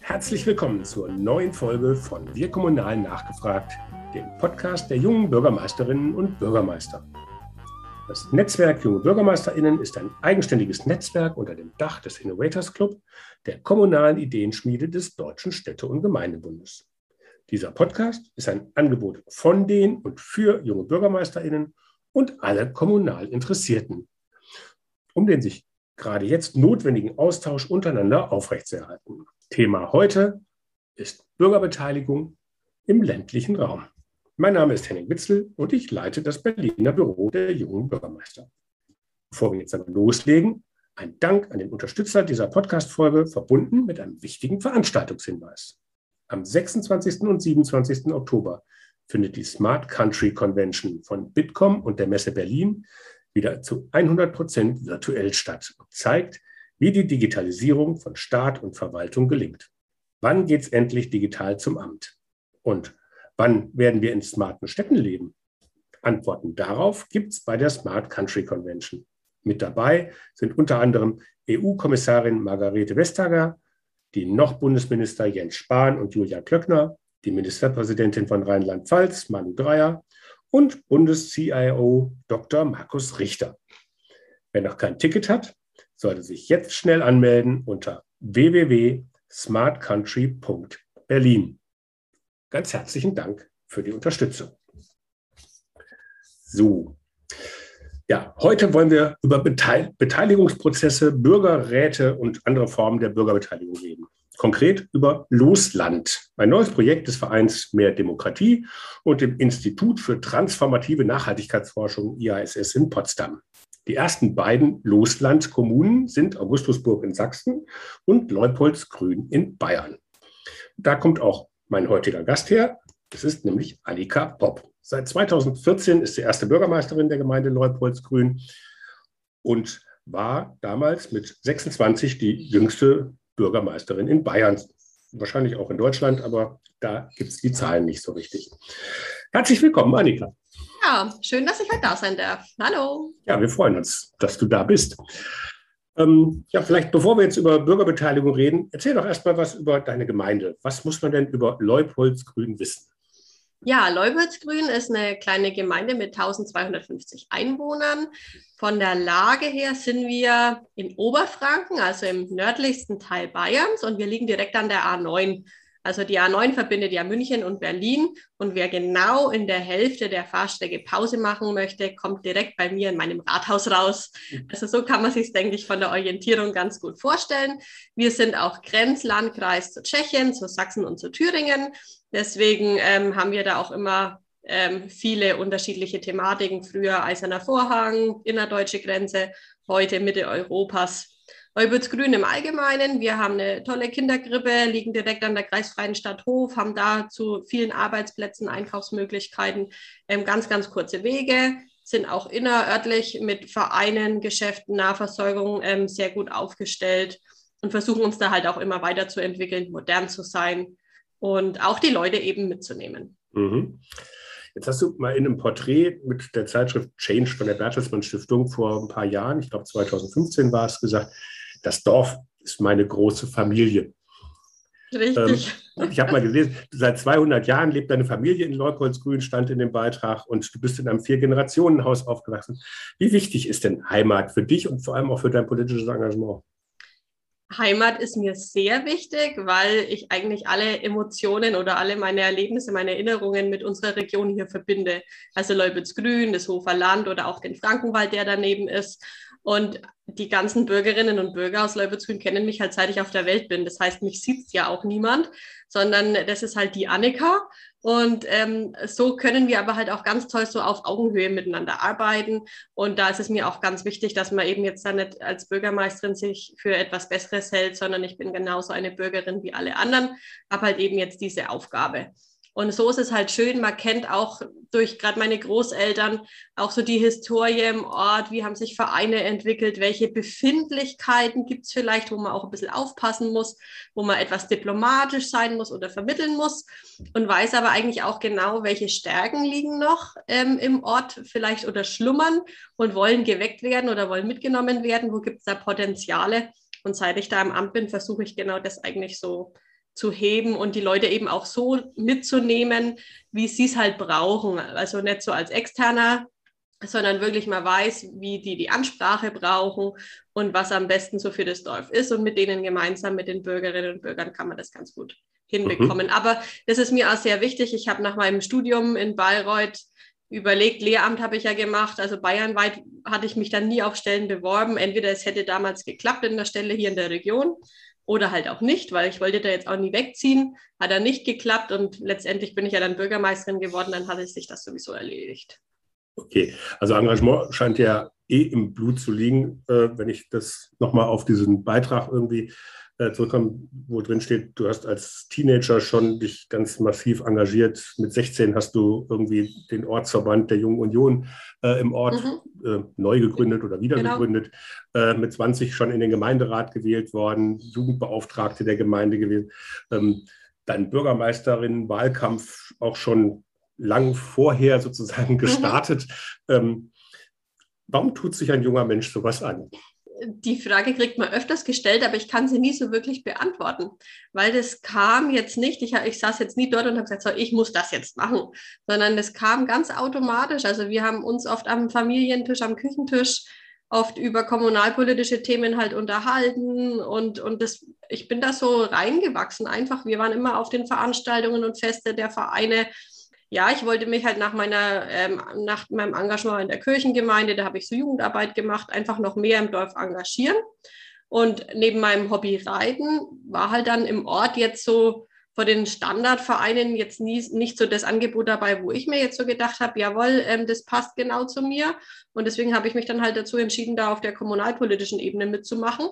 Herzlich willkommen zur neuen Folge von Wir Kommunal nachgefragt, dem Podcast der jungen Bürgermeisterinnen und Bürgermeister. Das Netzwerk Junge BürgermeisterInnen ist ein eigenständiges Netzwerk unter dem Dach des Innovators Club, der kommunalen Ideenschmiede des Deutschen Städte- und Gemeindebundes. Dieser Podcast ist ein Angebot von den und für junge BürgermeisterInnen und alle kommunal Interessierten, um den sich gerade jetzt notwendigen Austausch untereinander aufrechtzuerhalten. Thema heute ist Bürgerbeteiligung im ländlichen Raum. Mein Name ist Henning Witzel und ich leite das Berliner Büro der jungen Bürgermeister. Bevor wir jetzt aber loslegen, ein Dank an den Unterstützer dieser Podcast-Folge, verbunden mit einem wichtigen Veranstaltungshinweis. Am 26. und 27. Oktober findet die Smart Country Convention von Bitkom und der Messe Berlin wieder zu 100 Prozent virtuell statt und zeigt, wie die Digitalisierung von Staat und Verwaltung gelingt. Wann geht es endlich digital zum Amt? Und wann werden wir in smarten Städten leben? Antworten darauf gibt es bei der Smart Country Convention. Mit dabei sind unter anderem EU-Kommissarin Margarete Vestager, die noch Bundesminister Jens Spahn und Julia Klöckner, die Ministerpräsidentin von Rheinland-Pfalz, Manu Dreyer, und Bundes-CIO Dr. Markus Richter. Wer noch kein Ticket hat, sollte sich jetzt schnell anmelden unter www.smartcountry.berlin. Ganz herzlichen Dank für die Unterstützung. So, ja, heute wollen wir über Beteiligungsprozesse, Bürgerräte und andere Formen der Bürgerbeteiligung reden konkret über Losland, ein neues Projekt des Vereins Mehr Demokratie und dem Institut für transformative Nachhaltigkeitsforschung IASS in Potsdam. Die ersten beiden Losland-Kommunen sind Augustusburg in Sachsen und Leupoldsgrün in Bayern. Da kommt auch mein heutiger Gast her. Das ist nämlich Annika Bob. Seit 2014 ist sie erste Bürgermeisterin der Gemeinde Leupoldsgrün und war damals mit 26 die jüngste Bürgermeisterin in Bayern. Wahrscheinlich auch in Deutschland, aber da gibt es die Zahlen nicht so richtig. Herzlich willkommen, Annika. Ja, schön, dass ich heute da sein darf. Hallo. Ja, wir freuen uns, dass du da bist. Ähm, ja, vielleicht bevor wir jetzt über Bürgerbeteiligung reden, erzähl doch erstmal was über deine Gemeinde. Was muss man denn über Leupoldsgrün wissen? Ja, Leupoldsgrün ist eine kleine Gemeinde mit 1250 Einwohnern. Von der Lage her sind wir in Oberfranken, also im nördlichsten Teil Bayerns, und wir liegen direkt an der A9. Also die A9 verbindet ja München und Berlin und wer genau in der Hälfte der Fahrstrecke Pause machen möchte, kommt direkt bei mir in meinem Rathaus raus. Also so kann man sich, denke ich, von der Orientierung ganz gut vorstellen. Wir sind auch Grenzlandkreis zu Tschechien, zu Sachsen und zu Thüringen. Deswegen ähm, haben wir da auch immer ähm, viele unterschiedliche Thematiken. Früher Eiserner Vorhang, innerdeutsche Grenze, heute Mitte Europas. Grün im Allgemeinen. Wir haben eine tolle Kindergrippe, liegen direkt an der kreisfreien Stadt Hof, haben da zu vielen Arbeitsplätzen, Einkaufsmöglichkeiten, ähm, ganz, ganz kurze Wege, sind auch innerörtlich mit Vereinen, Geschäften, Nahversorgung ähm, sehr gut aufgestellt und versuchen uns da halt auch immer weiterzuentwickeln, modern zu sein und auch die Leute eben mitzunehmen. Mhm. Jetzt hast du mal in einem Porträt mit der Zeitschrift Change von der Bertelsmann Stiftung vor ein paar Jahren, ich glaube 2015 war es gesagt, das Dorf ist meine große Familie. Richtig. Ähm, ich habe mal gelesen, seit 200 Jahren lebt deine Familie in Leupoldsgrün, stand in dem Beitrag, und du bist in einem Vier-Generationen-Haus aufgewachsen. Wie wichtig ist denn Heimat für dich und vor allem auch für dein politisches Engagement? Heimat ist mir sehr wichtig, weil ich eigentlich alle Emotionen oder alle meine Erlebnisse, meine Erinnerungen mit unserer Region hier verbinde. Also Leubitzgrün, das Hofer Land oder auch den Frankenwald, der daneben ist. Und die ganzen Bürgerinnen und Bürger aus Leubitzgrün kennen mich halt, seit ich auf der Welt bin. Das heißt, mich sieht ja auch niemand, sondern das ist halt die Annika. Und ähm, so können wir aber halt auch ganz toll so auf Augenhöhe miteinander arbeiten. Und da ist es mir auch ganz wichtig, dass man eben jetzt dann nicht als Bürgermeisterin sich für etwas Besseres hält, sondern ich bin genauso eine Bürgerin wie alle anderen, habe halt eben jetzt diese Aufgabe. Und so ist es halt schön, man kennt auch durch gerade meine Großeltern auch so die Historie im Ort, wie haben sich Vereine entwickelt, welche Befindlichkeiten gibt es vielleicht, wo man auch ein bisschen aufpassen muss, wo man etwas diplomatisch sein muss oder vermitteln muss? Und weiß aber eigentlich auch genau, welche Stärken liegen noch ähm, im Ort vielleicht oder schlummern und wollen geweckt werden oder wollen mitgenommen werden, wo gibt es da Potenziale? Und seit ich da im Amt bin, versuche ich genau das eigentlich so zu heben und die Leute eben auch so mitzunehmen, wie sie es halt brauchen. Also nicht so als externer, sondern wirklich mal weiß, wie die die Ansprache brauchen und was am besten so für das Dorf ist. Und mit denen gemeinsam, mit den Bürgerinnen und Bürgern, kann man das ganz gut hinbekommen. Mhm. Aber das ist mir auch sehr wichtig. Ich habe nach meinem Studium in Bayreuth überlegt, Lehramt habe ich ja gemacht, also bayernweit hatte ich mich dann nie auf Stellen beworben. Entweder es hätte damals geklappt in der Stelle hier in der Region oder halt auch nicht, weil ich wollte da jetzt auch nie wegziehen. Hat dann nicht geklappt und letztendlich bin ich ja dann Bürgermeisterin geworden, dann hatte sich das sowieso erledigt. Okay, also Engagement scheint ja eh im Blut zu liegen, äh, wenn ich das nochmal auf diesen Beitrag irgendwie äh, zurückkomme, wo drin steht, du hast als Teenager schon dich ganz massiv engagiert. Mit 16 hast du irgendwie den Ortsverband der Jungen Union äh, im Ort mhm. äh, neu gegründet oder wieder genau. gegründet. Äh, mit 20 schon in den Gemeinderat gewählt worden, Jugendbeauftragte der Gemeinde gewesen. Ähm, dann Bürgermeisterin, Wahlkampf auch schon lang vorher sozusagen mhm. gestartet. Mhm. Ähm, warum tut sich ein junger Mensch sowas an? Die Frage kriegt man öfters gestellt, aber ich kann sie nie so wirklich beantworten, weil das kam jetzt nicht, ich, ich saß jetzt nie dort und habe gesagt, so, ich muss das jetzt machen, sondern das kam ganz automatisch. Also wir haben uns oft am Familientisch, am Küchentisch oft über kommunalpolitische Themen halt unterhalten und, und das, ich bin da so reingewachsen einfach. Wir waren immer auf den Veranstaltungen und Feste der Vereine ja, ich wollte mich halt nach meiner, ähm, nach meinem Engagement in der Kirchengemeinde, da habe ich so Jugendarbeit gemacht, einfach noch mehr im Dorf engagieren. Und neben meinem Hobby Reiten war halt dann im Ort jetzt so vor den Standardvereinen jetzt nie, nicht so das Angebot dabei, wo ich mir jetzt so gedacht habe, jawohl, ähm, das passt genau zu mir. Und deswegen habe ich mich dann halt dazu entschieden, da auf der kommunalpolitischen Ebene mitzumachen.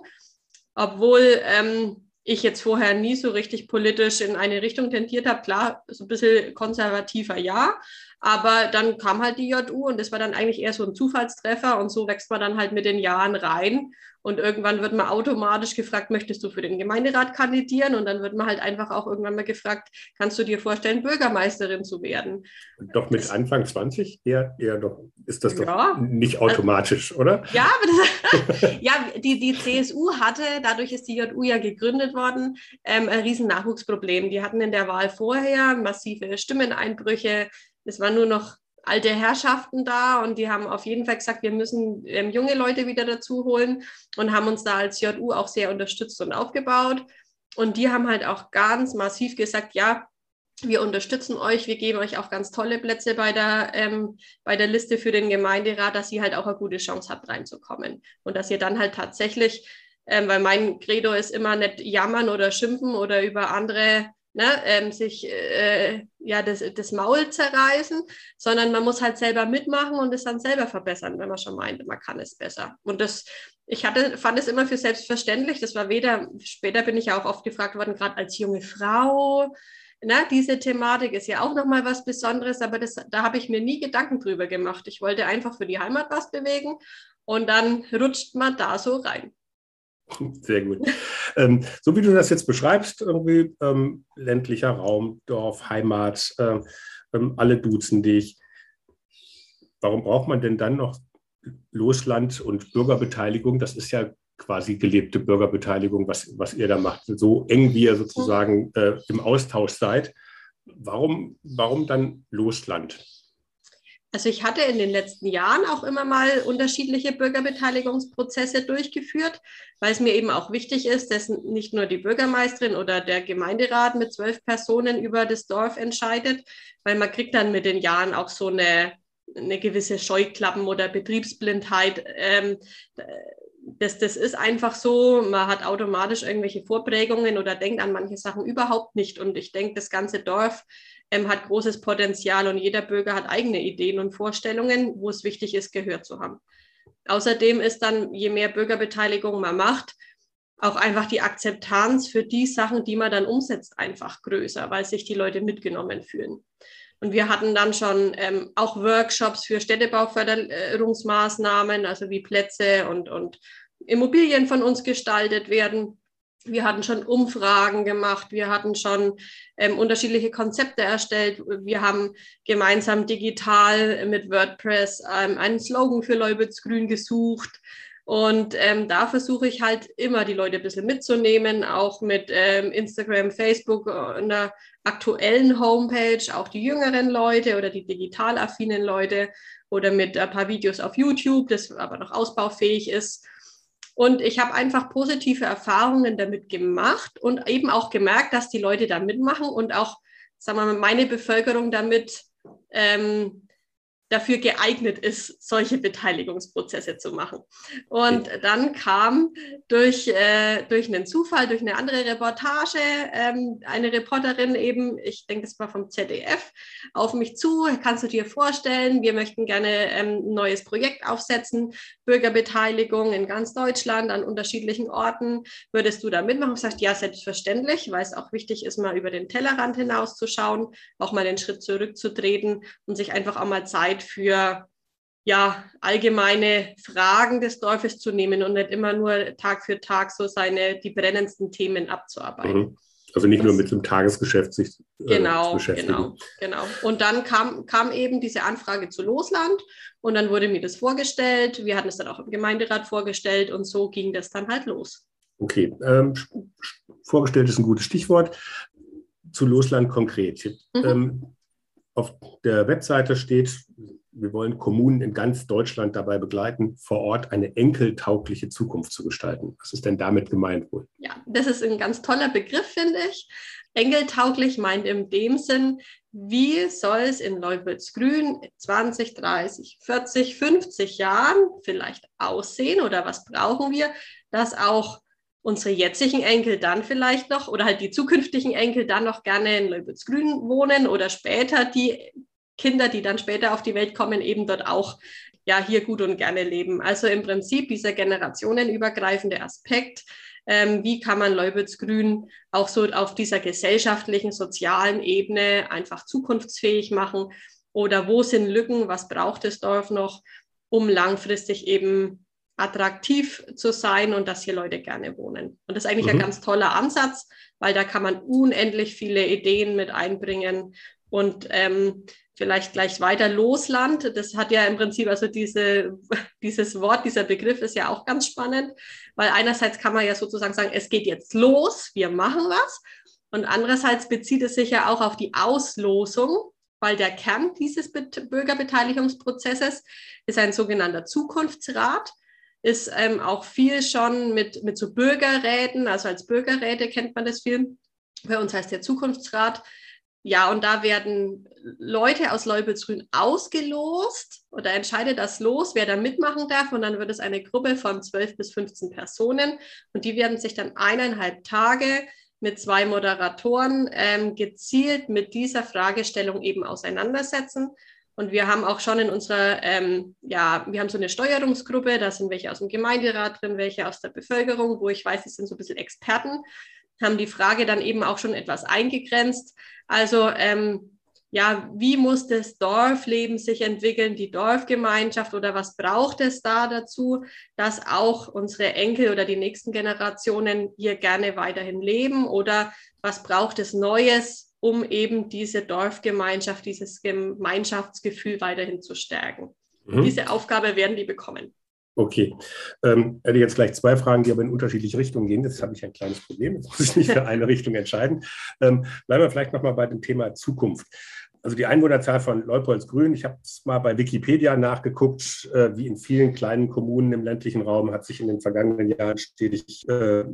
Obwohl ähm, ich jetzt vorher nie so richtig politisch in eine Richtung tendiert habe. Klar, so ein bisschen konservativer, ja. Aber dann kam halt die JU und das war dann eigentlich eher so ein Zufallstreffer und so wächst man dann halt mit den Jahren rein. Und irgendwann wird man automatisch gefragt, möchtest du für den Gemeinderat kandidieren? Und dann wird man halt einfach auch irgendwann mal gefragt, kannst du dir vorstellen, Bürgermeisterin zu werden? Doch mit das, Anfang 20 eher, eher doch, ist das doch ja, nicht automatisch, also, oder? Ja, das, ja die, die CSU hatte, dadurch ist die JU ja gegründet worden, ähm, ein riesen Nachwuchsproblem. Die hatten in der Wahl vorher massive Stimmeneinbrüche. Es war nur noch alte Herrschaften da und die haben auf jeden Fall gesagt, wir müssen ähm, junge Leute wieder dazu holen und haben uns da als JU auch sehr unterstützt und aufgebaut. Und die haben halt auch ganz massiv gesagt, ja, wir unterstützen euch, wir geben euch auch ganz tolle Plätze bei der, ähm, bei der Liste für den Gemeinderat, dass ihr halt auch eine gute Chance habt, reinzukommen. Und dass ihr dann halt tatsächlich, ähm, weil mein Credo ist immer nicht jammern oder schimpfen oder über andere ne, ähm, sich äh, ja, das, das Maul zerreißen, sondern man muss halt selber mitmachen und es dann selber verbessern, wenn man schon meint, man kann es besser. Und das, ich hatte, fand es immer für selbstverständlich. Das war weder, später bin ich ja auch oft gefragt worden, gerade als junge Frau. Na, diese Thematik ist ja auch nochmal was Besonderes, aber das, da habe ich mir nie Gedanken drüber gemacht. Ich wollte einfach für die Heimat was bewegen und dann rutscht man da so rein. Sehr gut. Ähm, so wie du das jetzt beschreibst, irgendwie ähm, ländlicher Raum, Dorf, Heimat, äh, ähm, alle duzen dich. Warum braucht man denn dann noch Losland und Bürgerbeteiligung? Das ist ja quasi gelebte Bürgerbeteiligung, was, was ihr da macht. So eng wie ihr sozusagen äh, im Austausch seid. Warum, warum dann Losland? Also ich hatte in den letzten Jahren auch immer mal unterschiedliche Bürgerbeteiligungsprozesse durchgeführt, weil es mir eben auch wichtig ist, dass nicht nur die Bürgermeisterin oder der Gemeinderat mit zwölf Personen über das Dorf entscheidet, weil man kriegt dann mit den Jahren auch so eine, eine gewisse Scheuklappen oder Betriebsblindheit. Ähm, das, das ist einfach so, man hat automatisch irgendwelche Vorprägungen oder denkt an manche Sachen überhaupt nicht. Und ich denke, das ganze Dorf ähm, hat großes Potenzial und jeder Bürger hat eigene Ideen und Vorstellungen, wo es wichtig ist, gehört zu haben. Außerdem ist dann, je mehr Bürgerbeteiligung man macht, auch einfach die Akzeptanz für die Sachen, die man dann umsetzt, einfach größer, weil sich die Leute mitgenommen fühlen. Und wir hatten dann schon ähm, auch Workshops für Städtebauförderungsmaßnahmen, also wie Plätze und, und Immobilien von uns gestaltet werden. Wir hatten schon Umfragen gemacht, wir hatten schon ähm, unterschiedliche Konzepte erstellt. Wir haben gemeinsam digital mit WordPress ähm, einen Slogan für Leubitz Grün gesucht. Und ähm, da versuche ich halt immer die Leute ein bisschen mitzunehmen, auch mit ähm, Instagram, Facebook, einer aktuellen Homepage, auch die jüngeren Leute oder die digital affinen Leute oder mit ein paar Videos auf YouTube, das aber noch ausbaufähig ist. Und ich habe einfach positive Erfahrungen damit gemacht und eben auch gemerkt, dass die Leute da mitmachen und auch, sagen wir mal, meine Bevölkerung damit ähm, dafür geeignet ist, solche Beteiligungsprozesse zu machen. Und dann kam durch, äh, durch einen Zufall, durch eine andere Reportage, ähm, eine Reporterin eben, ich denke, das war vom ZDF, auf mich zu, kannst du dir vorstellen, wir möchten gerne ähm, ein neues Projekt aufsetzen, Bürgerbeteiligung in ganz Deutschland an unterschiedlichen Orten. Würdest du da mitmachen? Ich sagte, ja, selbstverständlich, weil es auch wichtig ist, mal über den Tellerrand hinauszuschauen, auch mal den Schritt zurückzutreten und sich einfach auch mal Zeit Zeit für ja, allgemeine Fragen des Dorfes zu nehmen und nicht immer nur Tag für Tag so seine, die brennendsten Themen abzuarbeiten. Mhm. Also nicht nur mit dem Tagesgeschäft sich äh, genau, zu beschäftigen. Genau, genau. Und dann kam, kam eben diese Anfrage zu Losland und dann wurde mir das vorgestellt. Wir hatten es dann auch im Gemeinderat vorgestellt und so ging das dann halt los. Okay, ähm, vorgestellt ist ein gutes Stichwort. Zu Losland konkret. Mhm. Ähm, auf der Webseite steht, wir wollen Kommunen in ganz Deutschland dabei begleiten, vor Ort eine enkeltaugliche Zukunft zu gestalten. Was ist denn damit gemeint wohl? Ja, das ist ein ganz toller Begriff, finde ich. Enkeltauglich meint in dem Sinn, wie soll es in Leubitz-Grün 20, 30, 40, 50 Jahren vielleicht aussehen oder was brauchen wir, dass auch unsere jetzigen Enkel dann vielleicht noch oder halt die zukünftigen Enkel dann noch gerne in Leubitzgrün wohnen oder später die Kinder, die dann später auf die Welt kommen, eben dort auch ja hier gut und gerne leben. Also im Prinzip dieser generationenübergreifende Aspekt, ähm, wie kann man Leubitzgrün auch so auf dieser gesellschaftlichen, sozialen Ebene einfach zukunftsfähig machen oder wo sind Lücken, was braucht das Dorf noch, um langfristig eben attraktiv zu sein und dass hier Leute gerne wohnen. Und das ist eigentlich mhm. ein ganz toller Ansatz, weil da kann man unendlich viele Ideen mit einbringen und ähm, vielleicht gleich weiter Losland. Das hat ja im Prinzip, also diese, dieses Wort, dieser Begriff ist ja auch ganz spannend, weil einerseits kann man ja sozusagen sagen, es geht jetzt los, wir machen was. Und andererseits bezieht es sich ja auch auf die Auslosung, weil der Kern dieses Bürgerbeteiligungsprozesses ist ein sogenannter Zukunftsrat ist ähm, auch viel schon mit, mit so Bürgerräten, also als Bürgerräte kennt man das viel. Bei uns heißt der Zukunftsrat. Ja, und da werden Leute aus Leubelsgrün ausgelost oder entscheidet das los, wer da mitmachen darf. Und dann wird es eine Gruppe von 12 bis 15 Personen. Und die werden sich dann eineinhalb Tage mit zwei Moderatoren ähm, gezielt mit dieser Fragestellung eben auseinandersetzen. Und wir haben auch schon in unserer, ähm, ja, wir haben so eine Steuerungsgruppe, da sind welche aus dem Gemeinderat drin, welche aus der Bevölkerung, wo ich weiß, sie sind so ein bisschen Experten, haben die Frage dann eben auch schon etwas eingegrenzt. Also ähm, ja, wie muss das Dorfleben sich entwickeln, die Dorfgemeinschaft oder was braucht es da dazu, dass auch unsere Enkel oder die nächsten Generationen hier gerne weiterhin leben oder was braucht es Neues, um eben diese Dorfgemeinschaft, dieses Gemeinschaftsgefühl weiterhin zu stärken. Mhm. Diese Aufgabe werden die bekommen. Okay. Ähm, hätte jetzt gleich zwei Fragen, die aber in unterschiedliche Richtungen gehen. Jetzt habe ich ein kleines Problem. Jetzt muss ich mich für eine Richtung entscheiden. Ähm, bleiben wir vielleicht nochmal bei dem Thema Zukunft. Also die Einwohnerzahl von Leupoldsgrün, ich habe es mal bei Wikipedia nachgeguckt, äh, wie in vielen kleinen Kommunen im ländlichen Raum hat sich in den vergangenen Jahren stetig äh,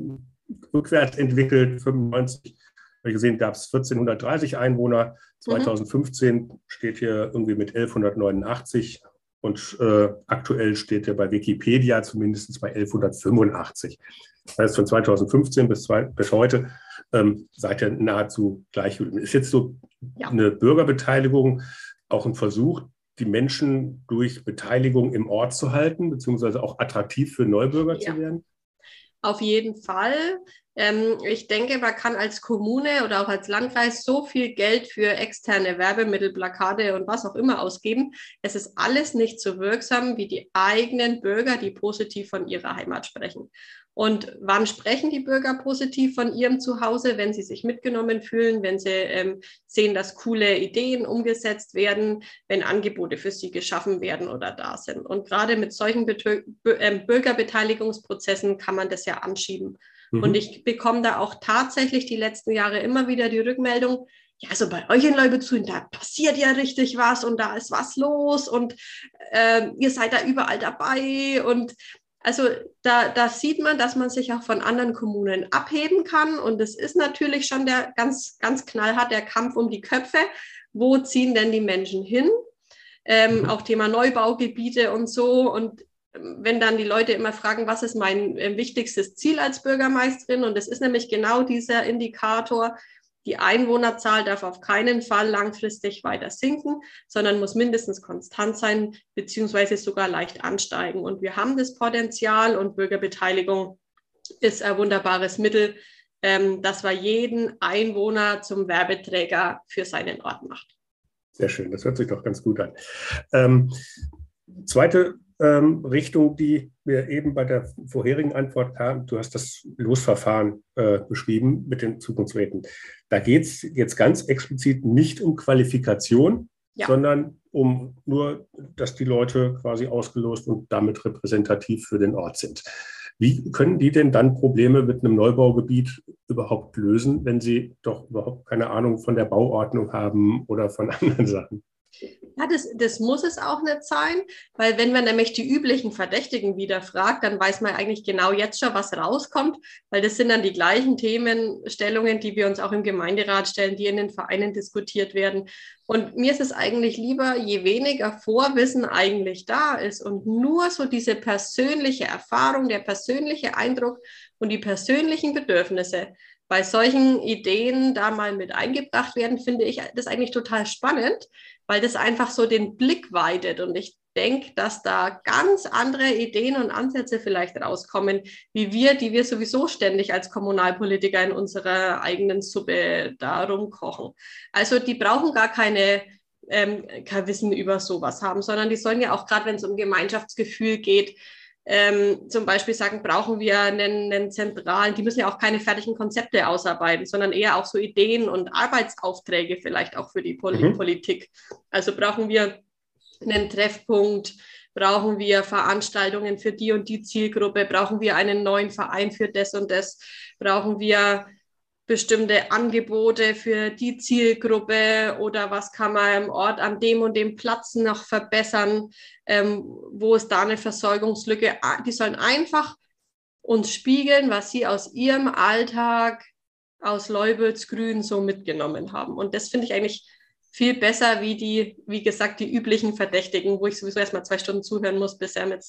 rückwärts entwickelt. 95 habe ich gesehen, gab es 1430 Einwohner. 2015 mhm. steht hier irgendwie mit 1189 und äh, aktuell steht er bei Wikipedia zumindest bei 1185. Das heißt, von 2015 bis, zwei, bis heute ähm, seid ihr nahezu gleich. Ist jetzt so ja. eine Bürgerbeteiligung auch ein Versuch, die Menschen durch Beteiligung im Ort zu halten, beziehungsweise auch attraktiv für Neubürger ja. zu werden? Auf jeden Fall. Ähm, ich denke, man kann als Kommune oder auch als Landkreis so viel Geld für externe Werbemittel, Plakate und was auch immer ausgeben. Es ist alles nicht so wirksam wie die eigenen Bürger, die positiv von ihrer Heimat sprechen. Und wann sprechen die Bürger positiv von ihrem Zuhause, wenn sie sich mitgenommen fühlen, wenn sie ähm, sehen, dass coole Ideen umgesetzt werden, wenn Angebote für sie geschaffen werden oder da sind. Und gerade mit solchen Betö äh, Bürgerbeteiligungsprozessen kann man das ja anschieben. Mhm. Und ich bekomme da auch tatsächlich die letzten Jahre immer wieder die Rückmeldung, ja, also bei euch in Leubezün, da passiert ja richtig was und da ist was los und äh, ihr seid da überall dabei und also da, da sieht man, dass man sich auch von anderen Kommunen abheben kann. Und es ist natürlich schon der ganz, ganz knallhart der Kampf um die Köpfe. Wo ziehen denn die Menschen hin? Ähm, mhm. auch Thema Neubaugebiete und so. Und wenn dann die Leute immer fragen, was ist mein äh, wichtigstes Ziel als Bürgermeisterin? Und es ist nämlich genau dieser Indikator, die Einwohnerzahl darf auf keinen Fall langfristig weiter sinken, sondern muss mindestens konstant sein, beziehungsweise sogar leicht ansteigen. Und wir haben das Potenzial und Bürgerbeteiligung ist ein wunderbares Mittel, ähm, dass wir jeden Einwohner zum Werbeträger für seinen Ort macht. Sehr schön, das hört sich doch ganz gut an. Ähm, zweite ähm, Richtung, die wir eben bei der vorherigen Antwort haben. Du hast das Losverfahren äh, beschrieben mit den Zukunftsräten. Da geht es jetzt ganz explizit nicht um Qualifikation, ja. sondern um nur, dass die Leute quasi ausgelost und damit repräsentativ für den Ort sind. Wie können die denn dann Probleme mit einem Neubaugebiet überhaupt lösen, wenn sie doch überhaupt keine Ahnung von der Bauordnung haben oder von anderen Sachen? Ja, das, das muss es auch nicht sein, weil wenn man nämlich die üblichen Verdächtigen wieder fragt, dann weiß man eigentlich genau jetzt schon, was rauskommt, weil das sind dann die gleichen Themenstellungen, die wir uns auch im Gemeinderat stellen, die in den Vereinen diskutiert werden. Und mir ist es eigentlich lieber, je weniger Vorwissen eigentlich da ist und nur so diese persönliche Erfahrung, der persönliche Eindruck und die persönlichen Bedürfnisse bei solchen Ideen da mal mit eingebracht werden, finde ich das eigentlich total spannend, weil das einfach so den Blick weitet. Und ich denke, dass da ganz andere Ideen und Ansätze vielleicht rauskommen, wie wir, die wir sowieso ständig als Kommunalpolitiker in unserer eigenen Suppe darum kochen. Also die brauchen gar keine ähm, kein Wissen über sowas haben, sondern die sollen ja auch gerade, wenn es um Gemeinschaftsgefühl geht, ähm, zum Beispiel sagen, brauchen wir einen, einen zentralen, die müssen ja auch keine fertigen Konzepte ausarbeiten, sondern eher auch so Ideen und Arbeitsaufträge vielleicht auch für die Pol mhm. Politik. Also brauchen wir einen Treffpunkt, brauchen wir Veranstaltungen für die und die Zielgruppe, brauchen wir einen neuen Verein für das und das, brauchen wir bestimmte Angebote für die Zielgruppe oder was kann man im Ort an dem und dem Platz noch verbessern, ähm, wo ist da eine Versorgungslücke. Die sollen einfach uns spiegeln, was sie aus ihrem Alltag aus Leubelsgrün so mitgenommen haben. Und das finde ich eigentlich viel besser wie die, wie gesagt, die üblichen Verdächtigen, wo ich sowieso erstmal zwei Stunden zuhören muss, bis er mit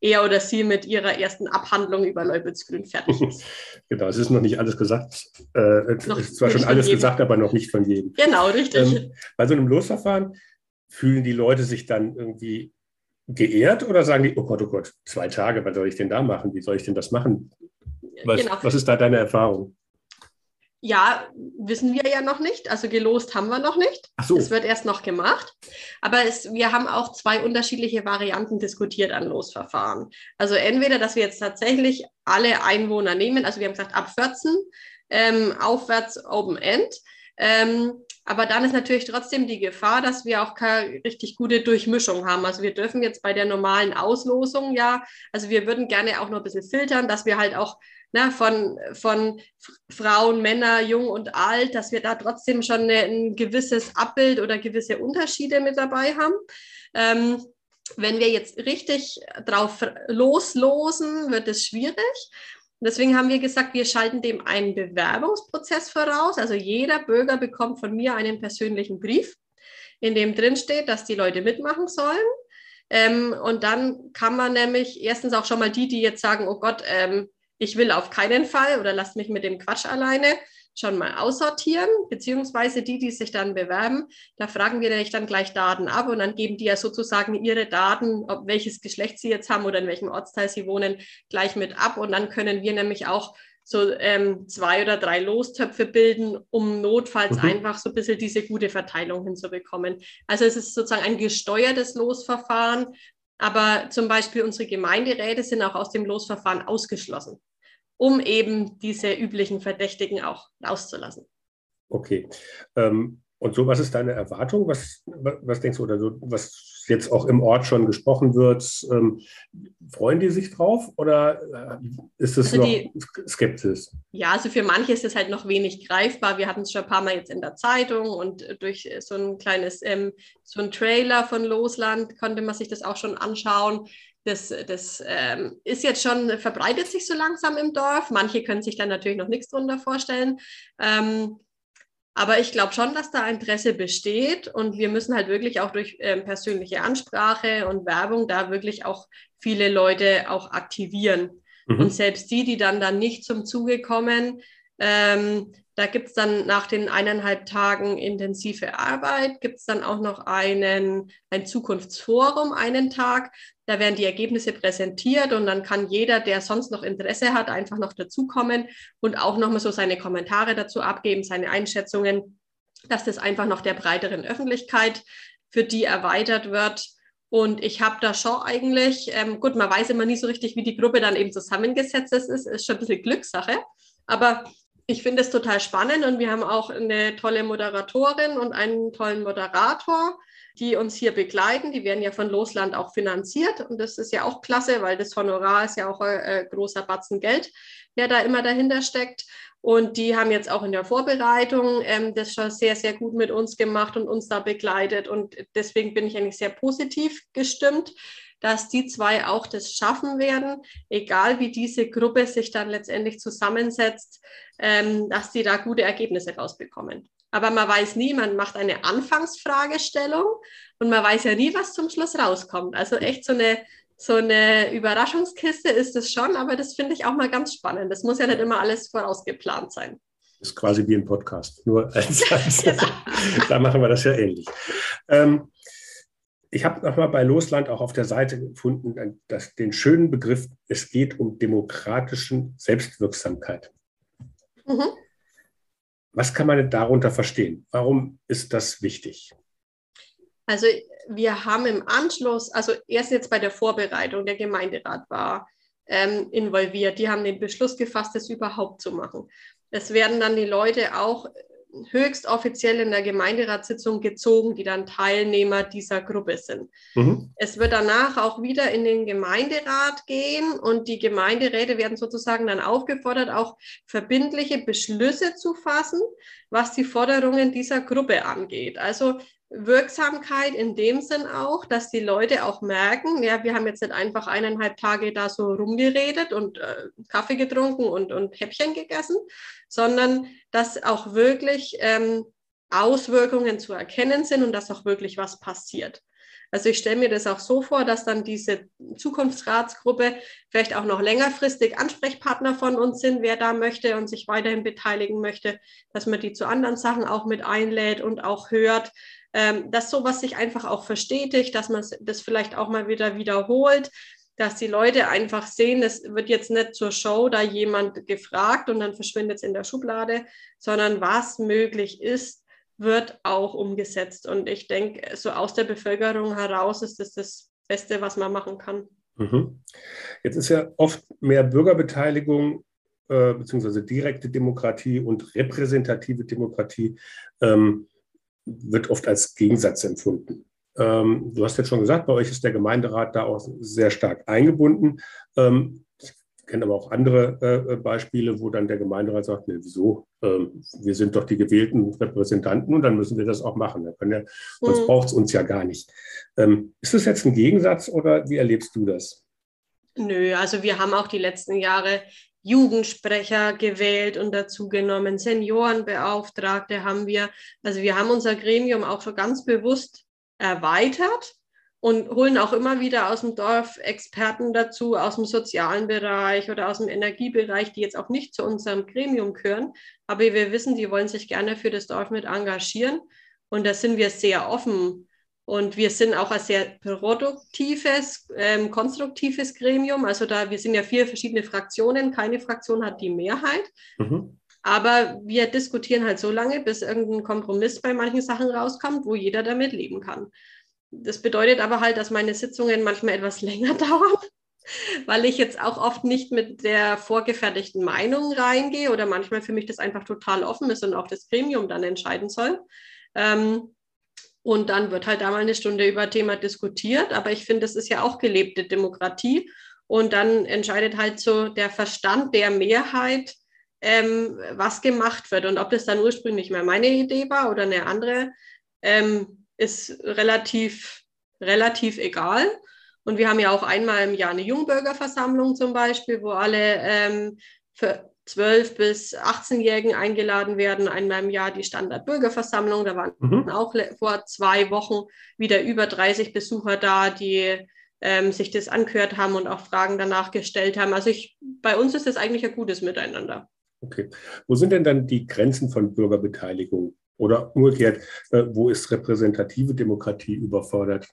er oder sie mit ihrer ersten Abhandlung über Leubelsgrün fertig ist. genau, es ist noch nicht alles gesagt. Äh, noch es ist zwar schon alles gesagt, aber noch nicht von jedem. Genau, richtig. Ähm, bei so einem Losverfahren fühlen die Leute sich dann irgendwie geehrt oder sagen die, oh Gott, oh Gott, zwei Tage, was soll ich denn da machen? Wie soll ich denn das machen? Was, genau. was ist da deine Erfahrung? Ja, wissen wir ja noch nicht. Also gelost haben wir noch nicht. Ach so. Es wird erst noch gemacht. Aber es, wir haben auch zwei unterschiedliche Varianten diskutiert an Losverfahren. Also entweder, dass wir jetzt tatsächlich alle Einwohner nehmen. Also wir haben gesagt, ab 14 ähm, aufwärts Open End. Ähm, aber dann ist natürlich trotzdem die Gefahr, dass wir auch keine richtig gute Durchmischung haben. Also wir dürfen jetzt bei der normalen Auslosung ja, also wir würden gerne auch noch ein bisschen filtern, dass wir halt auch ne, von, von Frauen, Männer, jung und alt, dass wir da trotzdem schon eine, ein gewisses Abbild oder gewisse Unterschiede mit dabei haben. Ähm, wenn wir jetzt richtig drauf loslosen, wird es schwierig. Deswegen haben wir gesagt, wir schalten dem einen Bewerbungsprozess voraus. Also jeder Bürger bekommt von mir einen persönlichen Brief, in dem drin steht, dass die Leute mitmachen sollen. Ähm, und dann kann man nämlich erstens auch schon mal die, die jetzt sagen, oh Gott, ähm, ich will auf keinen Fall oder lasst mich mit dem Quatsch alleine schon mal aussortieren, beziehungsweise die, die sich dann bewerben, da fragen wir nämlich dann gleich Daten ab und dann geben die ja sozusagen ihre Daten, ob welches Geschlecht sie jetzt haben oder in welchem Ortsteil sie wohnen, gleich mit ab und dann können wir nämlich auch so ähm, zwei oder drei Lostöpfe bilden, um notfalls mhm. einfach so ein bisschen diese gute Verteilung hinzubekommen. Also es ist sozusagen ein gesteuertes Losverfahren, aber zum Beispiel unsere Gemeinderäte sind auch aus dem Losverfahren ausgeschlossen, um eben diese üblichen Verdächtigen auch rauszulassen. Okay. Ähm, und so, was ist deine Erwartung? Was, was denkst du, oder so, was jetzt auch im Ort schon gesprochen wird? Ähm, freuen die sich drauf oder äh, ist es also noch die, Skepsis? Ja, also für manche ist es halt noch wenig greifbar. Wir hatten es schon ein paar Mal jetzt in der Zeitung und durch so ein kleines, ähm, so ein Trailer von Losland konnte man sich das auch schon anschauen. Das, das ähm, ist jetzt schon, verbreitet sich so langsam im Dorf. Manche können sich dann natürlich noch nichts drunter vorstellen. Ähm, aber ich glaube schon, dass da Interesse besteht und wir müssen halt wirklich auch durch ähm, persönliche Ansprache und Werbung da wirklich auch viele Leute auch aktivieren. Mhm. Und selbst die, die dann dann nicht zum Zuge kommen, ähm, da gibt es dann nach den eineinhalb Tagen intensive Arbeit, gibt es dann auch noch einen, ein Zukunftsforum, einen Tag. Da werden die Ergebnisse präsentiert und dann kann jeder, der sonst noch Interesse hat, einfach noch dazukommen und auch nochmal so seine Kommentare dazu abgeben, seine Einschätzungen, dass das einfach noch der breiteren Öffentlichkeit für die erweitert wird. Und ich habe da schon eigentlich, ähm, gut, man weiß immer nie so richtig, wie die Gruppe dann eben zusammengesetzt ist, ist, ist schon ein bisschen Glückssache. Aber ich finde es total spannend und wir haben auch eine tolle Moderatorin und einen tollen Moderator, die uns hier begleiten. Die werden ja von Losland auch finanziert und das ist ja auch klasse, weil das Honorar ist ja auch ein äh, großer Batzen Geld, der da immer dahinter steckt. Und die haben jetzt auch in der Vorbereitung ähm, das schon sehr, sehr gut mit uns gemacht und uns da begleitet. Und deswegen bin ich eigentlich sehr positiv gestimmt dass die zwei auch das schaffen werden, egal wie diese Gruppe sich dann letztendlich zusammensetzt, ähm, dass die da gute Ergebnisse rausbekommen. Aber man weiß nie, man macht eine Anfangsfragestellung und man weiß ja nie, was zum Schluss rauskommt. Also echt so eine, so eine Überraschungskiste ist es schon, aber das finde ich auch mal ganz spannend. Das muss ja nicht immer alles vorausgeplant sein. Das ist quasi wie ein Podcast, nur als, als da machen wir das ja ähnlich. Ähm, ich habe nochmal bei Losland auch auf der Seite gefunden, dass den schönen Begriff, es geht um demokratischen Selbstwirksamkeit. Mhm. Was kann man darunter verstehen? Warum ist das wichtig? Also wir haben im Anschluss, also erst jetzt bei der Vorbereitung, der Gemeinderat war ähm, involviert. Die haben den Beschluss gefasst, das überhaupt zu machen. Es werden dann die Leute auch höchst offiziell in der Gemeinderatssitzung gezogen, die dann Teilnehmer dieser Gruppe sind. Mhm. Es wird danach auch wieder in den Gemeinderat gehen und die Gemeinderäte werden sozusagen dann aufgefordert, auch verbindliche Beschlüsse zu fassen, was die Forderungen dieser Gruppe angeht. Also Wirksamkeit in dem Sinn auch, dass die Leute auch merken, ja, wir haben jetzt nicht einfach eineinhalb Tage da so rumgeredet und äh, Kaffee getrunken und, und Häppchen gegessen, sondern dass auch wirklich ähm, Auswirkungen zu erkennen sind und dass auch wirklich was passiert. Also ich stelle mir das auch so vor, dass dann diese Zukunftsratsgruppe vielleicht auch noch längerfristig Ansprechpartner von uns sind, wer da möchte und sich weiterhin beteiligen möchte, dass man die zu anderen Sachen auch mit einlädt und auch hört, ähm, dass sowas sich einfach auch verstetigt, dass man das vielleicht auch mal wieder wiederholt, dass die Leute einfach sehen, es wird jetzt nicht zur Show da jemand gefragt und dann verschwindet es in der Schublade, sondern was möglich ist, wird auch umgesetzt. Und ich denke, so aus der Bevölkerung heraus ist das das Beste, was man machen kann. Mhm. Jetzt ist ja oft mehr Bürgerbeteiligung äh, beziehungsweise direkte Demokratie und repräsentative Demokratie ähm, wird oft als Gegensatz empfunden. Ähm, du hast jetzt schon gesagt, bei euch ist der Gemeinderat da auch sehr stark eingebunden. Ähm, ich kenne aber auch andere äh, Beispiele, wo dann der Gemeinderat sagt, nee, wieso? Ähm, wir sind doch die gewählten Repräsentanten und dann müssen wir das auch machen. Ja, sonst mhm. braucht es uns ja gar nicht. Ähm, ist das jetzt ein Gegensatz oder wie erlebst du das? Nö, also wir haben auch die letzten Jahre Jugendsprecher gewählt und dazu genommen, Seniorenbeauftragte haben wir. Also wir haben unser Gremium auch schon ganz bewusst erweitert und holen auch immer wieder aus dem Dorf Experten dazu, aus dem sozialen Bereich oder aus dem Energiebereich, die jetzt auch nicht zu unserem Gremium gehören. Aber wir wissen, die wollen sich gerne für das Dorf mit engagieren. Und da sind wir sehr offen Und wir sind auch ein sehr produktives, ähm, konstruktives Gremium. Also da, wir sind ja vier verschiedene Fraktionen. Keine Fraktion hat die Mehrheit. Mhm. Aber wir diskutieren halt so lange, bis irgendein Kompromiss bei manchen Sachen rauskommt, wo jeder damit leben kann. Das bedeutet aber halt, dass meine Sitzungen manchmal etwas länger dauern, weil ich jetzt auch oft nicht mit der vorgefertigten Meinung reingehe oder manchmal für mich das einfach total offen ist und auch das Gremium dann entscheiden soll. Ähm, und dann wird halt da mal eine Stunde über Thema diskutiert. Aber ich finde, das ist ja auch gelebte Demokratie. Und dann entscheidet halt so der Verstand der Mehrheit, ähm, was gemacht wird. Und ob das dann ursprünglich mal meine Idee war oder eine andere, ähm, ist relativ, relativ egal. Und wir haben ja auch einmal im Jahr eine Jungbürgerversammlung zum Beispiel, wo alle ähm, für 12- bis 18-Jährigen eingeladen werden. Einmal im Jahr die Standardbürgerversammlung. Da waren mhm. auch vor zwei Wochen wieder über 30 Besucher da, die ähm, sich das angehört haben und auch Fragen danach gestellt haben. Also ich, bei uns ist das eigentlich ein gutes Miteinander. Okay. Wo sind denn dann die Grenzen von Bürgerbeteiligung? Oder umgekehrt, äh, wo ist repräsentative Demokratie überfordert?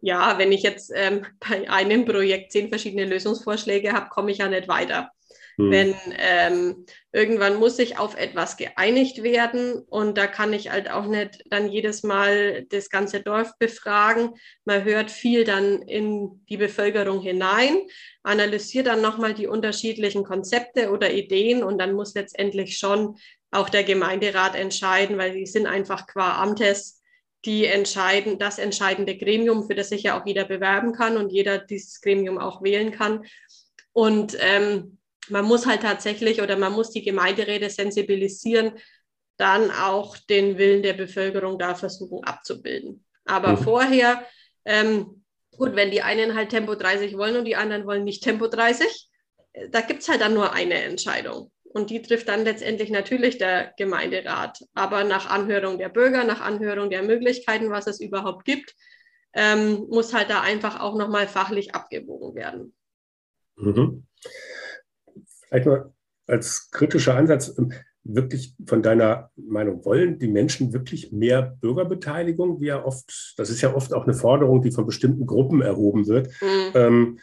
Ja, wenn ich jetzt ähm, bei einem Projekt zehn verschiedene Lösungsvorschläge habe, komme ich ja nicht weiter. Hm. Wenn ähm, irgendwann muss ich auf etwas geeinigt werden und da kann ich halt auch nicht dann jedes Mal das ganze Dorf befragen. Man hört viel dann in die Bevölkerung hinein, analysiert dann nochmal die unterschiedlichen Konzepte oder Ideen und dann muss letztendlich schon auch der Gemeinderat entscheiden, weil die sind einfach qua Amtes die entscheiden, das entscheidende Gremium, für das sich ja auch jeder bewerben kann und jeder dieses Gremium auch wählen kann. Und ähm, man muss halt tatsächlich oder man muss die Gemeinderäte sensibilisieren, dann auch den Willen der Bevölkerung da versuchen abzubilden. Aber mhm. vorher, ähm, gut, wenn die einen halt Tempo 30 wollen und die anderen wollen nicht Tempo 30, äh, da gibt es halt dann nur eine Entscheidung. Und die trifft dann letztendlich natürlich der Gemeinderat. Aber nach Anhörung der Bürger, nach Anhörung der Möglichkeiten, was es überhaupt gibt, ähm, muss halt da einfach auch nochmal fachlich abgewogen werden. Mhm. Vielleicht mal als kritischer Ansatz, ähm, wirklich von deiner Meinung, wollen die Menschen wirklich mehr Bürgerbeteiligung? Wie ja oft, das ist ja oft auch eine Forderung, die von bestimmten Gruppen erhoben wird. Mhm. Ähm,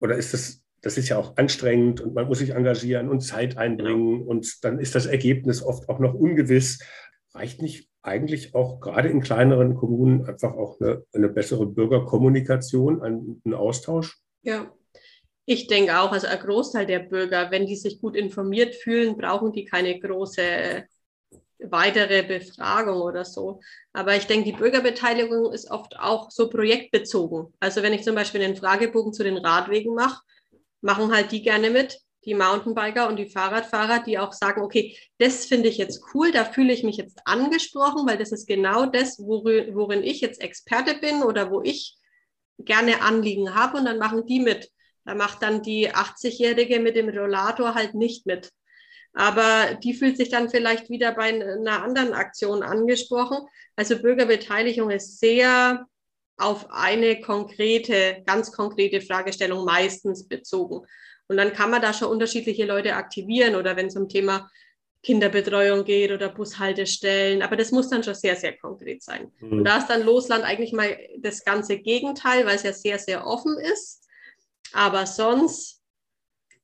oder ist das, das ist ja auch anstrengend und man muss sich engagieren und Zeit einbringen ja. und dann ist das Ergebnis oft auch noch ungewiss. Reicht nicht eigentlich auch gerade in kleineren Kommunen einfach auch eine, eine bessere Bürgerkommunikation, ein, ein Austausch? Ja, ich denke auch, also ein Großteil der Bürger, wenn die sich gut informiert fühlen, brauchen die keine große weitere Befragung oder so. Aber ich denke, die Bürgerbeteiligung ist oft auch so projektbezogen. Also wenn ich zum Beispiel einen Fragebogen zu den Radwegen mache, machen halt die gerne mit, die Mountainbiker und die Fahrradfahrer, die auch sagen, okay, das finde ich jetzt cool, da fühle ich mich jetzt angesprochen, weil das ist genau das, worin, ich jetzt Experte bin oder wo ich gerne Anliegen habe und dann machen die mit. Da macht dann die 80-Jährige mit dem Rollator halt nicht mit. Aber die fühlt sich dann vielleicht wieder bei einer anderen Aktion angesprochen. Also Bürgerbeteiligung ist sehr auf eine konkrete, ganz konkrete Fragestellung meistens bezogen. Und dann kann man da schon unterschiedliche Leute aktivieren oder wenn es um Thema Kinderbetreuung geht oder Bushaltestellen. Aber das muss dann schon sehr, sehr konkret sein. Mhm. Und da ist dann Losland eigentlich mal das ganze Gegenteil, weil es ja sehr, sehr offen ist. Aber sonst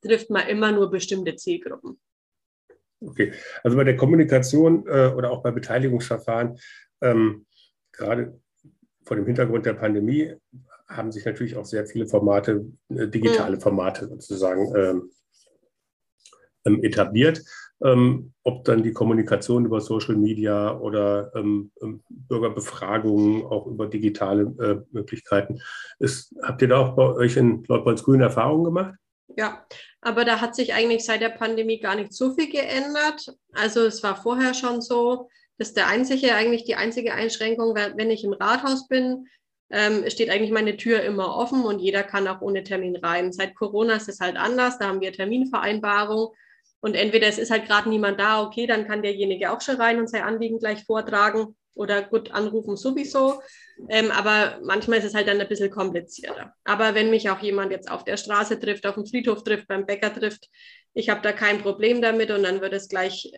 trifft man immer nur bestimmte Zielgruppen. Okay, also bei der Kommunikation äh, oder auch bei Beteiligungsverfahren, ähm, gerade vor dem Hintergrund der Pandemie, haben sich natürlich auch sehr viele Formate, äh, digitale mhm. Formate sozusagen ähm, ähm, etabliert. Ähm, ob dann die Kommunikation über Social Media oder ähm, ähm, Bürgerbefragungen auch über digitale äh, Möglichkeiten ist. Habt ihr da auch bei euch in Leutboldsgrün Erfahrungen gemacht? Ja, aber da hat sich eigentlich seit der Pandemie gar nicht so viel geändert. Also es war vorher schon so, dass der einzige, eigentlich die einzige Einschränkung, wenn ich im Rathaus bin, ähm, steht eigentlich meine Tür immer offen und jeder kann auch ohne Termin rein. Seit Corona ist es halt anders, da haben wir Terminvereinbarung und entweder es ist halt gerade niemand da, okay, dann kann derjenige auch schon rein und sein Anliegen gleich vortragen oder gut anrufen sowieso. Ähm, aber manchmal ist es halt dann ein bisschen komplizierter. Aber wenn mich auch jemand jetzt auf der Straße trifft, auf dem Friedhof trifft, beim Bäcker trifft, ich habe da kein Problem damit und dann wird es gleich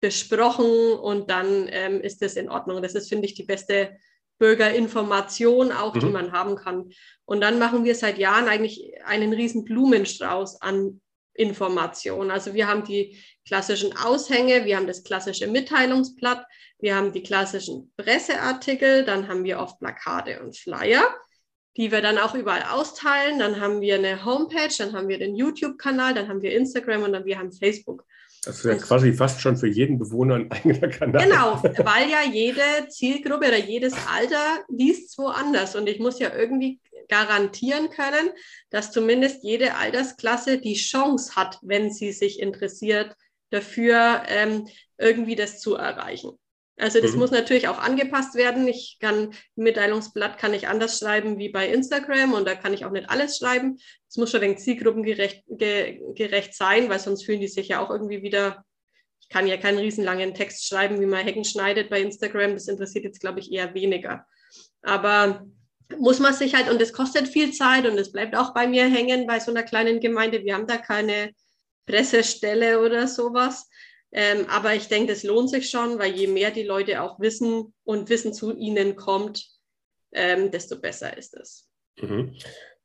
besprochen und dann ähm, ist das in Ordnung. Das ist, finde ich, die beste Bürgerinformation auch, mhm. die man haben kann. Und dann machen wir seit Jahren eigentlich einen riesen Blumenstrauß an Informationen. Also wir haben die klassischen Aushänge, wir haben das klassische Mitteilungsblatt, wir haben die klassischen Presseartikel, dann haben wir oft Plakate und Flyer, die wir dann auch überall austeilen. Dann haben wir eine Homepage, dann haben wir den YouTube-Kanal, dann haben wir Instagram und dann wir haben Facebook. Das wäre quasi fast schon für jeden Bewohner ein eigener Kanal. Genau, weil ja jede Zielgruppe oder jedes Alter liest es woanders. Und ich muss ja irgendwie garantieren können, dass zumindest jede Altersklasse die Chance hat, wenn sie sich interessiert, dafür ähm, irgendwie das zu erreichen. Also das mhm. muss natürlich auch angepasst werden. Ich kann ein Mitteilungsblatt kann ich anders schreiben wie bei Instagram und da kann ich auch nicht alles schreiben. Es muss schon ein zielgruppengerecht ge, gerecht sein, weil sonst fühlen die sich ja auch irgendwie wieder. Ich kann ja keinen riesenlangen Text schreiben, wie man Hecken schneidet bei Instagram. Das interessiert jetzt, glaube ich, eher weniger. Aber muss man sich halt, und es kostet viel Zeit und es bleibt auch bei mir hängen bei so einer kleinen Gemeinde. Wir haben da keine Pressestelle oder sowas. Ähm, aber ich denke, das lohnt sich schon, weil je mehr die Leute auch wissen und Wissen zu ihnen kommt, ähm, desto besser ist es. Mhm.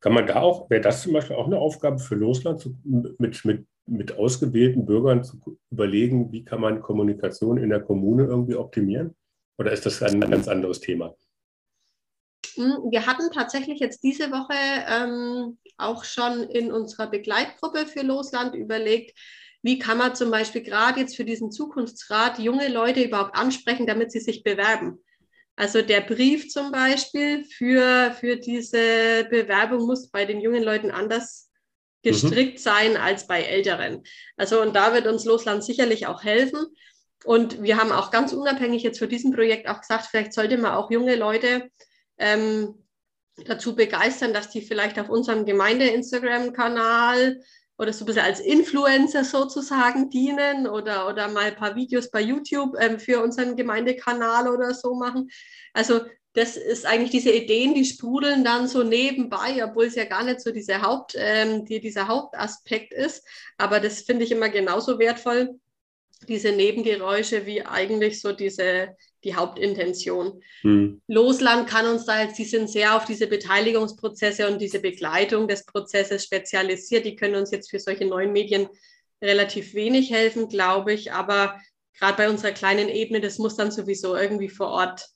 Kann man da auch, wäre das zum Beispiel auch eine Aufgabe für Losland, zu, mit, mit, mit ausgewählten Bürgern zu überlegen, wie kann man Kommunikation in der Kommune irgendwie optimieren? Oder ist das ein ganz anderes Thema? Hm, wir hatten tatsächlich jetzt diese Woche ähm, auch schon in unserer Begleitgruppe für Losland überlegt, wie kann man zum Beispiel gerade jetzt für diesen Zukunftsrat junge Leute überhaupt ansprechen, damit sie sich bewerben? Also der Brief zum Beispiel für, für diese Bewerbung muss bei den jungen Leuten anders gestrickt mhm. sein als bei älteren. Also und da wird uns Losland sicherlich auch helfen. Und wir haben auch ganz unabhängig jetzt für diesen Projekt auch gesagt, vielleicht sollte man auch junge Leute ähm, dazu begeistern, dass die vielleicht auf unserem Gemeinde-Instagram-Kanal oder so ein bisschen als Influencer sozusagen dienen oder, oder mal ein paar Videos bei YouTube ähm, für unseren Gemeindekanal oder so machen. Also das ist eigentlich diese Ideen, die sprudeln dann so nebenbei, obwohl es ja gar nicht so diese Haupt, ähm, die, dieser Hauptaspekt ist. Aber das finde ich immer genauso wertvoll, diese Nebengeräusche, wie eigentlich so diese, die Hauptintention. Hm. Losland kann uns da jetzt, die sind sehr auf diese Beteiligungsprozesse und diese Begleitung des Prozesses spezialisiert. Die können uns jetzt für solche neuen Medien relativ wenig helfen, glaube ich. Aber gerade bei unserer kleinen Ebene, das muss dann sowieso irgendwie vor Ort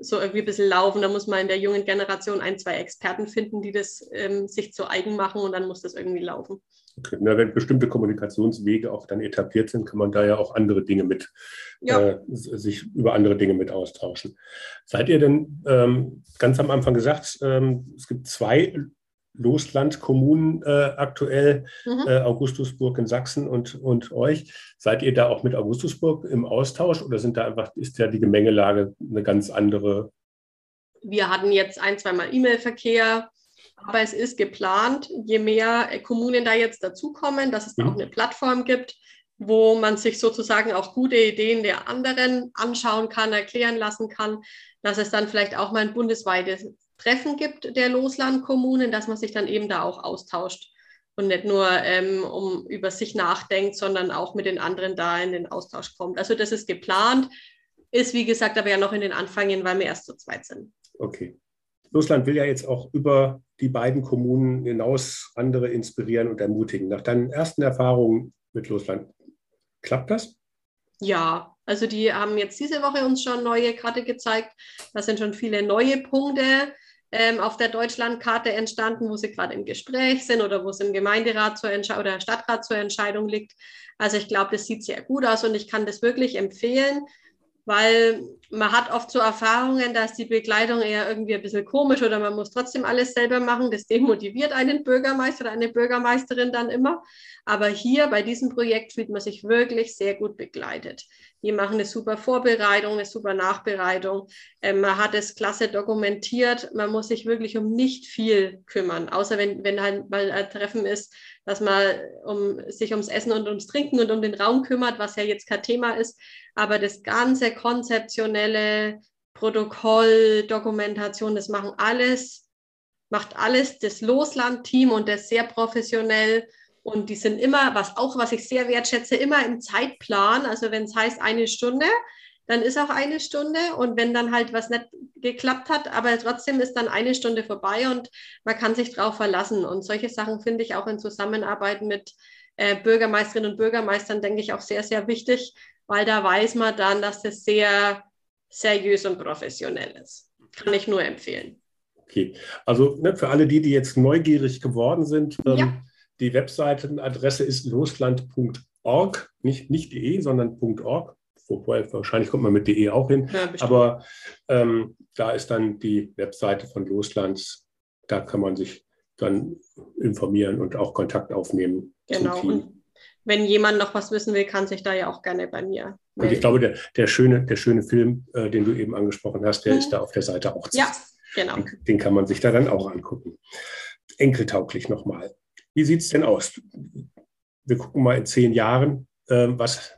so irgendwie ein bisschen laufen. Da muss man in der jungen Generation ein, zwei Experten finden, die das ähm, sich zu eigen machen und dann muss das irgendwie laufen. Okay. Na, wenn bestimmte Kommunikationswege auch dann etabliert sind, kann man da ja auch andere Dinge mit, ja. äh, sich über andere Dinge mit austauschen. Seid ihr denn ähm, ganz am Anfang gesagt, ähm, es gibt zwei Loslandkommunen äh, aktuell, mhm. äh, Augustusburg in Sachsen und, und euch. Seid ihr da auch mit Augustusburg im Austausch oder sind da einfach, ist ja die Gemengelage eine ganz andere? Wir hatten jetzt ein, zweimal E-Mail-Verkehr aber es ist geplant, je mehr Kommunen da jetzt dazukommen, dass es mhm. auch eine Plattform gibt, wo man sich sozusagen auch gute Ideen der anderen anschauen kann, erklären lassen kann, dass es dann vielleicht auch mal ein bundesweites Treffen gibt der Loslandkommunen, dass man sich dann eben da auch austauscht und nicht nur ähm, um über sich nachdenkt, sondern auch mit den anderen da in den Austausch kommt. Also das ist geplant, ist wie gesagt aber ja noch in den Anfängen, weil wir erst zu zweit sind. Okay. Russland will ja jetzt auch über die beiden Kommunen hinaus andere inspirieren und ermutigen. Nach deinen ersten Erfahrungen mit Russland, klappt das? Ja, also die haben jetzt diese Woche uns schon neue Karte gezeigt. Da sind schon viele neue Punkte ähm, auf der Deutschlandkarte entstanden, wo sie gerade im Gespräch sind oder wo es im Gemeinderat zur oder Stadtrat zur Entscheidung liegt. Also ich glaube, das sieht sehr gut aus und ich kann das wirklich empfehlen weil man hat oft so Erfahrungen, dass die Begleitung eher irgendwie ein bisschen komisch oder man muss trotzdem alles selber machen. Das demotiviert einen Bürgermeister oder eine Bürgermeisterin dann immer. Aber hier bei diesem Projekt fühlt man sich wirklich sehr gut begleitet. Die machen eine super Vorbereitung, eine super Nachbereitung. Ähm, man hat es klasse dokumentiert. Man muss sich wirklich um nicht viel kümmern, außer wenn, wenn halt mal ein Treffen ist, dass man um, sich ums Essen und ums Trinken und um den Raum kümmert, was ja jetzt kein Thema ist. Aber das ganze konzeptionelle Protokoll, Dokumentation, das machen alles, macht alles das Losland-Team und das sehr professionell. Und die sind immer, was auch, was ich sehr wertschätze, immer im Zeitplan. Also wenn es heißt eine Stunde, dann ist auch eine Stunde. Und wenn dann halt was nicht geklappt hat, aber trotzdem ist dann eine Stunde vorbei und man kann sich darauf verlassen. Und solche Sachen finde ich auch in Zusammenarbeit mit äh, Bürgermeisterinnen und Bürgermeistern, denke ich, auch sehr, sehr wichtig, weil da weiß man dann, dass das sehr seriös und professionell ist. Kann ich nur empfehlen. Okay, also ne, für alle die, die jetzt neugierig geworden sind, ähm, ja. die Webseitenadresse ist losland.org, nicht, nicht de, sondern .org. Wobei, wahrscheinlich kommt man mit de auch hin. Ja, Aber ähm, da ist dann die Webseite von Loslands. Da kann man sich dann informieren und auch Kontakt aufnehmen. Genau. Und wenn jemand noch was wissen will, kann sich da ja auch gerne bei mir. Melden. Und ich glaube, der, der, schöne, der schöne Film, äh, den du eben angesprochen hast, der mhm. ist da auf der Seite auch zu Ja, genau. Den, den, kann man sich da dann auch angucken. Enkeltauglich nochmal. Wie sieht es denn aus? Wir gucken mal in zehn Jahren. Äh, was,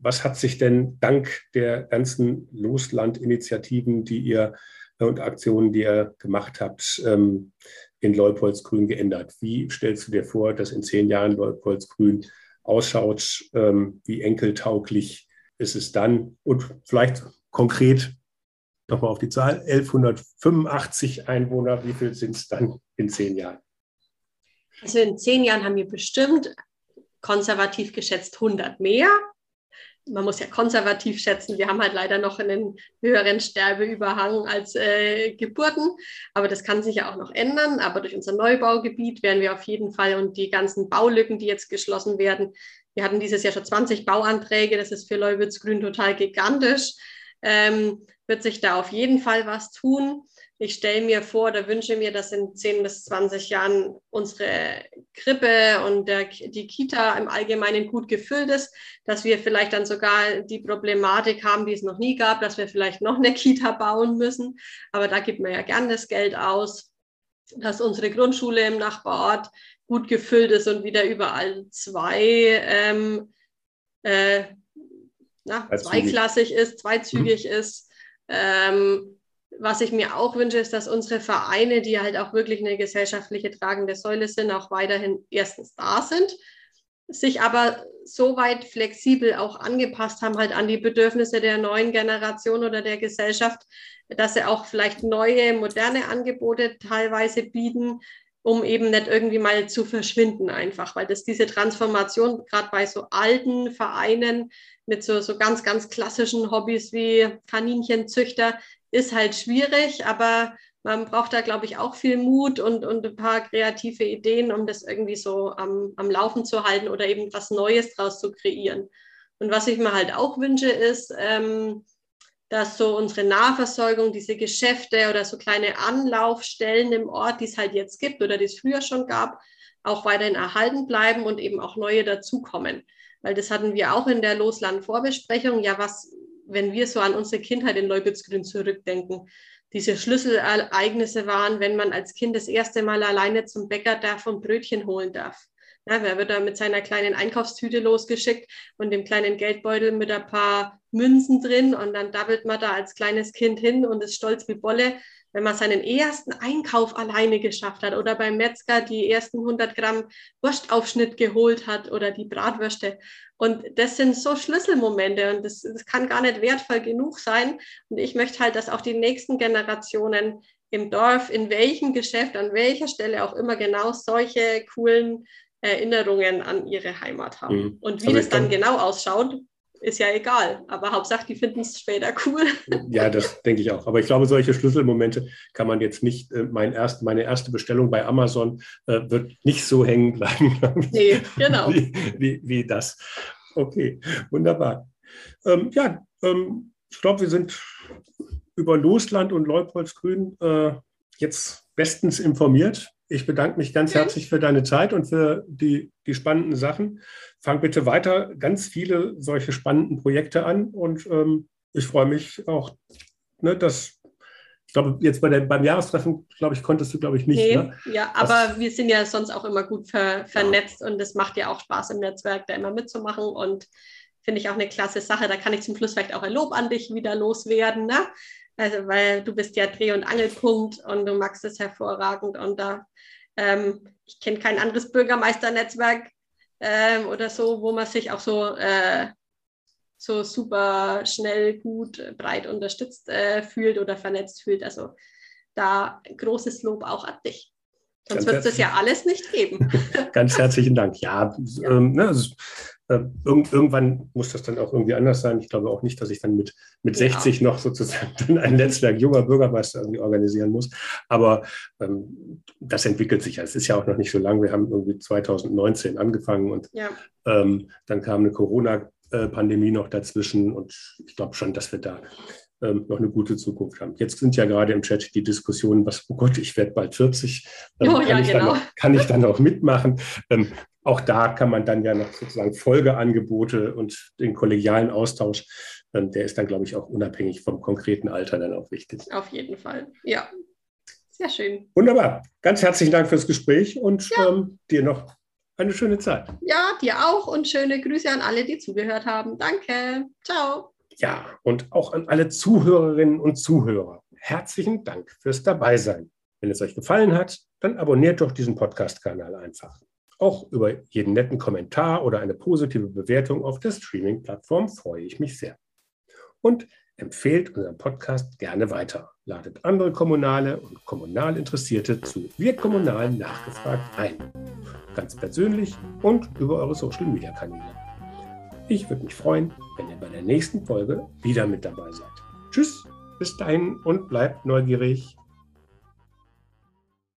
was hat sich denn dank der ganzen Losland-Initiativen, die ihr äh, und Aktionen, die ihr gemacht habt, ähm, in Leupoldsgrün geändert? Wie stellst du dir vor, dass in zehn Jahren Leupoldsgrün ausschaut? Ähm, wie enkeltauglich ist es dann? Und vielleicht konkret nochmal auf die Zahl, 1185 Einwohner, wie viel sind es dann in zehn Jahren? Also in zehn Jahren haben wir bestimmt konservativ geschätzt 100 mehr man muss ja konservativ schätzen, wir haben halt leider noch einen höheren Sterbeüberhang als äh, Geburten, aber das kann sich ja auch noch ändern. Aber durch unser Neubaugebiet werden wir auf jeden Fall und die ganzen Baulücken, die jetzt geschlossen werden, wir hatten dieses Jahr schon 20 Bauanträge, das ist für Leuwitzgrün total gigantisch, ähm, wird sich da auf jeden Fall was tun ich stelle mir vor oder wünsche mir, dass in 10 bis 20 Jahren unsere Krippe und der, die Kita im Allgemeinen gut gefüllt ist, dass wir vielleicht dann sogar die Problematik haben, die es noch nie gab, dass wir vielleicht noch eine Kita bauen müssen. Aber da gibt man ja gern das Geld aus, dass unsere Grundschule im Nachbarort gut gefüllt ist und wieder überall zwei ähm, äh, na, zweiklassig ist, zweizügig mhm. ist. Ähm, was ich mir auch wünsche, ist, dass unsere Vereine, die halt auch wirklich eine gesellschaftliche tragende Säule sind, auch weiterhin erstens da sind, sich aber so weit flexibel auch angepasst haben, halt an die Bedürfnisse der neuen Generation oder der Gesellschaft, dass sie auch vielleicht neue, moderne Angebote teilweise bieten, um eben nicht irgendwie mal zu verschwinden einfach, weil das diese Transformation gerade bei so alten Vereinen mit so, so ganz, ganz klassischen Hobbys wie Kaninchenzüchter, ist halt schwierig, aber man braucht da, glaube ich, auch viel Mut und, und ein paar kreative Ideen, um das irgendwie so am, am Laufen zu halten oder eben was Neues draus zu kreieren. Und was ich mir halt auch wünsche, ist, ähm, dass so unsere Nahversorgung, diese Geschäfte oder so kleine Anlaufstellen im Ort, die es halt jetzt gibt oder die es früher schon gab, auch weiterhin erhalten bleiben und eben auch neue dazukommen. Weil das hatten wir auch in der Losland-Vorbesprechung. Ja, was, wenn wir so an unsere Kindheit in Leubitzgrün zurückdenken, diese Schlüsselereignisse waren, wenn man als Kind das erste Mal alleine zum Bäcker darf und Brötchen holen darf. Ja, wer wird da mit seiner kleinen Einkaufstüte losgeschickt und dem kleinen Geldbeutel mit ein paar Münzen drin und dann dabbelt man da als kleines Kind hin und ist stolz wie Bolle, wenn man seinen ersten Einkauf alleine geschafft hat oder beim Metzger die ersten 100 Gramm Wurstaufschnitt geholt hat oder die Bratwürste. Und das sind so Schlüsselmomente und das, das kann gar nicht wertvoll genug sein. Und ich möchte halt, dass auch die nächsten Generationen im Dorf, in welchem Geschäft, an welcher Stelle auch immer genau solche coolen Erinnerungen an ihre Heimat haben. Mhm. Und wie also das dann genau ausschaut, ist ja egal. Aber Hauptsache, die finden es später cool. Ja, das denke ich auch. Aber ich glaube, solche Schlüsselmomente kann man jetzt nicht, äh, mein erst, meine erste Bestellung bei Amazon äh, wird nicht so hängen bleiben. Nee, genau. Wie, wie, wie das. Okay, wunderbar. Ähm, ja, ähm, ich glaube, wir sind über Losland und Leupoldsgrün äh, jetzt bestens informiert. Ich bedanke mich ganz herzlich für deine Zeit und für die, die spannenden Sachen. Fang bitte weiter ganz viele solche spannenden Projekte an und ähm, ich freue mich auch, ne, dass ich glaube, jetzt bei der, beim Jahrestreffen, glaube ich, konntest du, glaube ich, nicht. Nee, ne? Ja, aber das, wir sind ja sonst auch immer gut ver, vernetzt ja. und es macht ja auch Spaß im Netzwerk, da immer mitzumachen und finde ich auch eine klasse Sache. Da kann ich zum Schluss vielleicht auch ein Lob an dich wieder loswerden. Ne? Also, weil du bist ja Dreh- und Angelpunkt und du magst es hervorragend. Und da, ähm, ich kenne kein anderes Bürgermeisternetzwerk ähm, oder so, wo man sich auch so äh, so super schnell, gut, breit unterstützt äh, fühlt oder vernetzt fühlt. Also da großes Lob auch an dich. Sonst wird es das ja alles nicht geben. Ganz herzlichen Dank. Ja, ja. Ähm, ne, also, äh, irgend, irgendwann muss das dann auch irgendwie anders sein. Ich glaube auch nicht, dass ich dann mit, mit ja. 60 noch sozusagen ein Netzwerk junger Bürgermeister irgendwie organisieren muss. Aber ähm, das entwickelt sich ja. Es ist ja auch noch nicht so lang. Wir haben irgendwie 2019 angefangen und ja. ähm, dann kam eine Corona-Pandemie noch dazwischen. Und ich glaube schon, dass wir da ähm, noch eine gute Zukunft haben. Jetzt sind ja gerade im Chat die Diskussionen, was, oh Gott, ich werde bald 40, ähm, oh, kann, ja, ich genau. noch, kann, ich dann auch mitmachen? Ähm, auch da kann man dann ja noch sozusagen Folgeangebote und den kollegialen Austausch, ähm, der ist dann, glaube ich, auch unabhängig vom konkreten Alter dann auch wichtig. Auf jeden Fall, ja. Sehr schön. Wunderbar. Ganz herzlichen Dank fürs Gespräch und ja. ähm, dir noch eine schöne Zeit. Ja, dir auch und schöne Grüße an alle, die zugehört haben. Danke. Ciao. Ja, und auch an alle Zuhörerinnen und Zuhörer. Herzlichen Dank fürs Dabeisein. Wenn es euch gefallen hat, dann abonniert doch diesen Podcast-Kanal einfach. Auch über jeden netten Kommentar oder eine positive Bewertung auf der Streaming-Plattform freue ich mich sehr. Und empfehlt unseren Podcast gerne weiter. Ladet andere Kommunale und kommunal Interessierte zu Wir Kommunal nachgefragt ein. Ganz persönlich und über eure Social-Media-Kanäle. Ich würde mich freuen, wenn ihr bei der nächsten Folge wieder mit dabei seid. Tschüss, bis dahin und bleibt neugierig.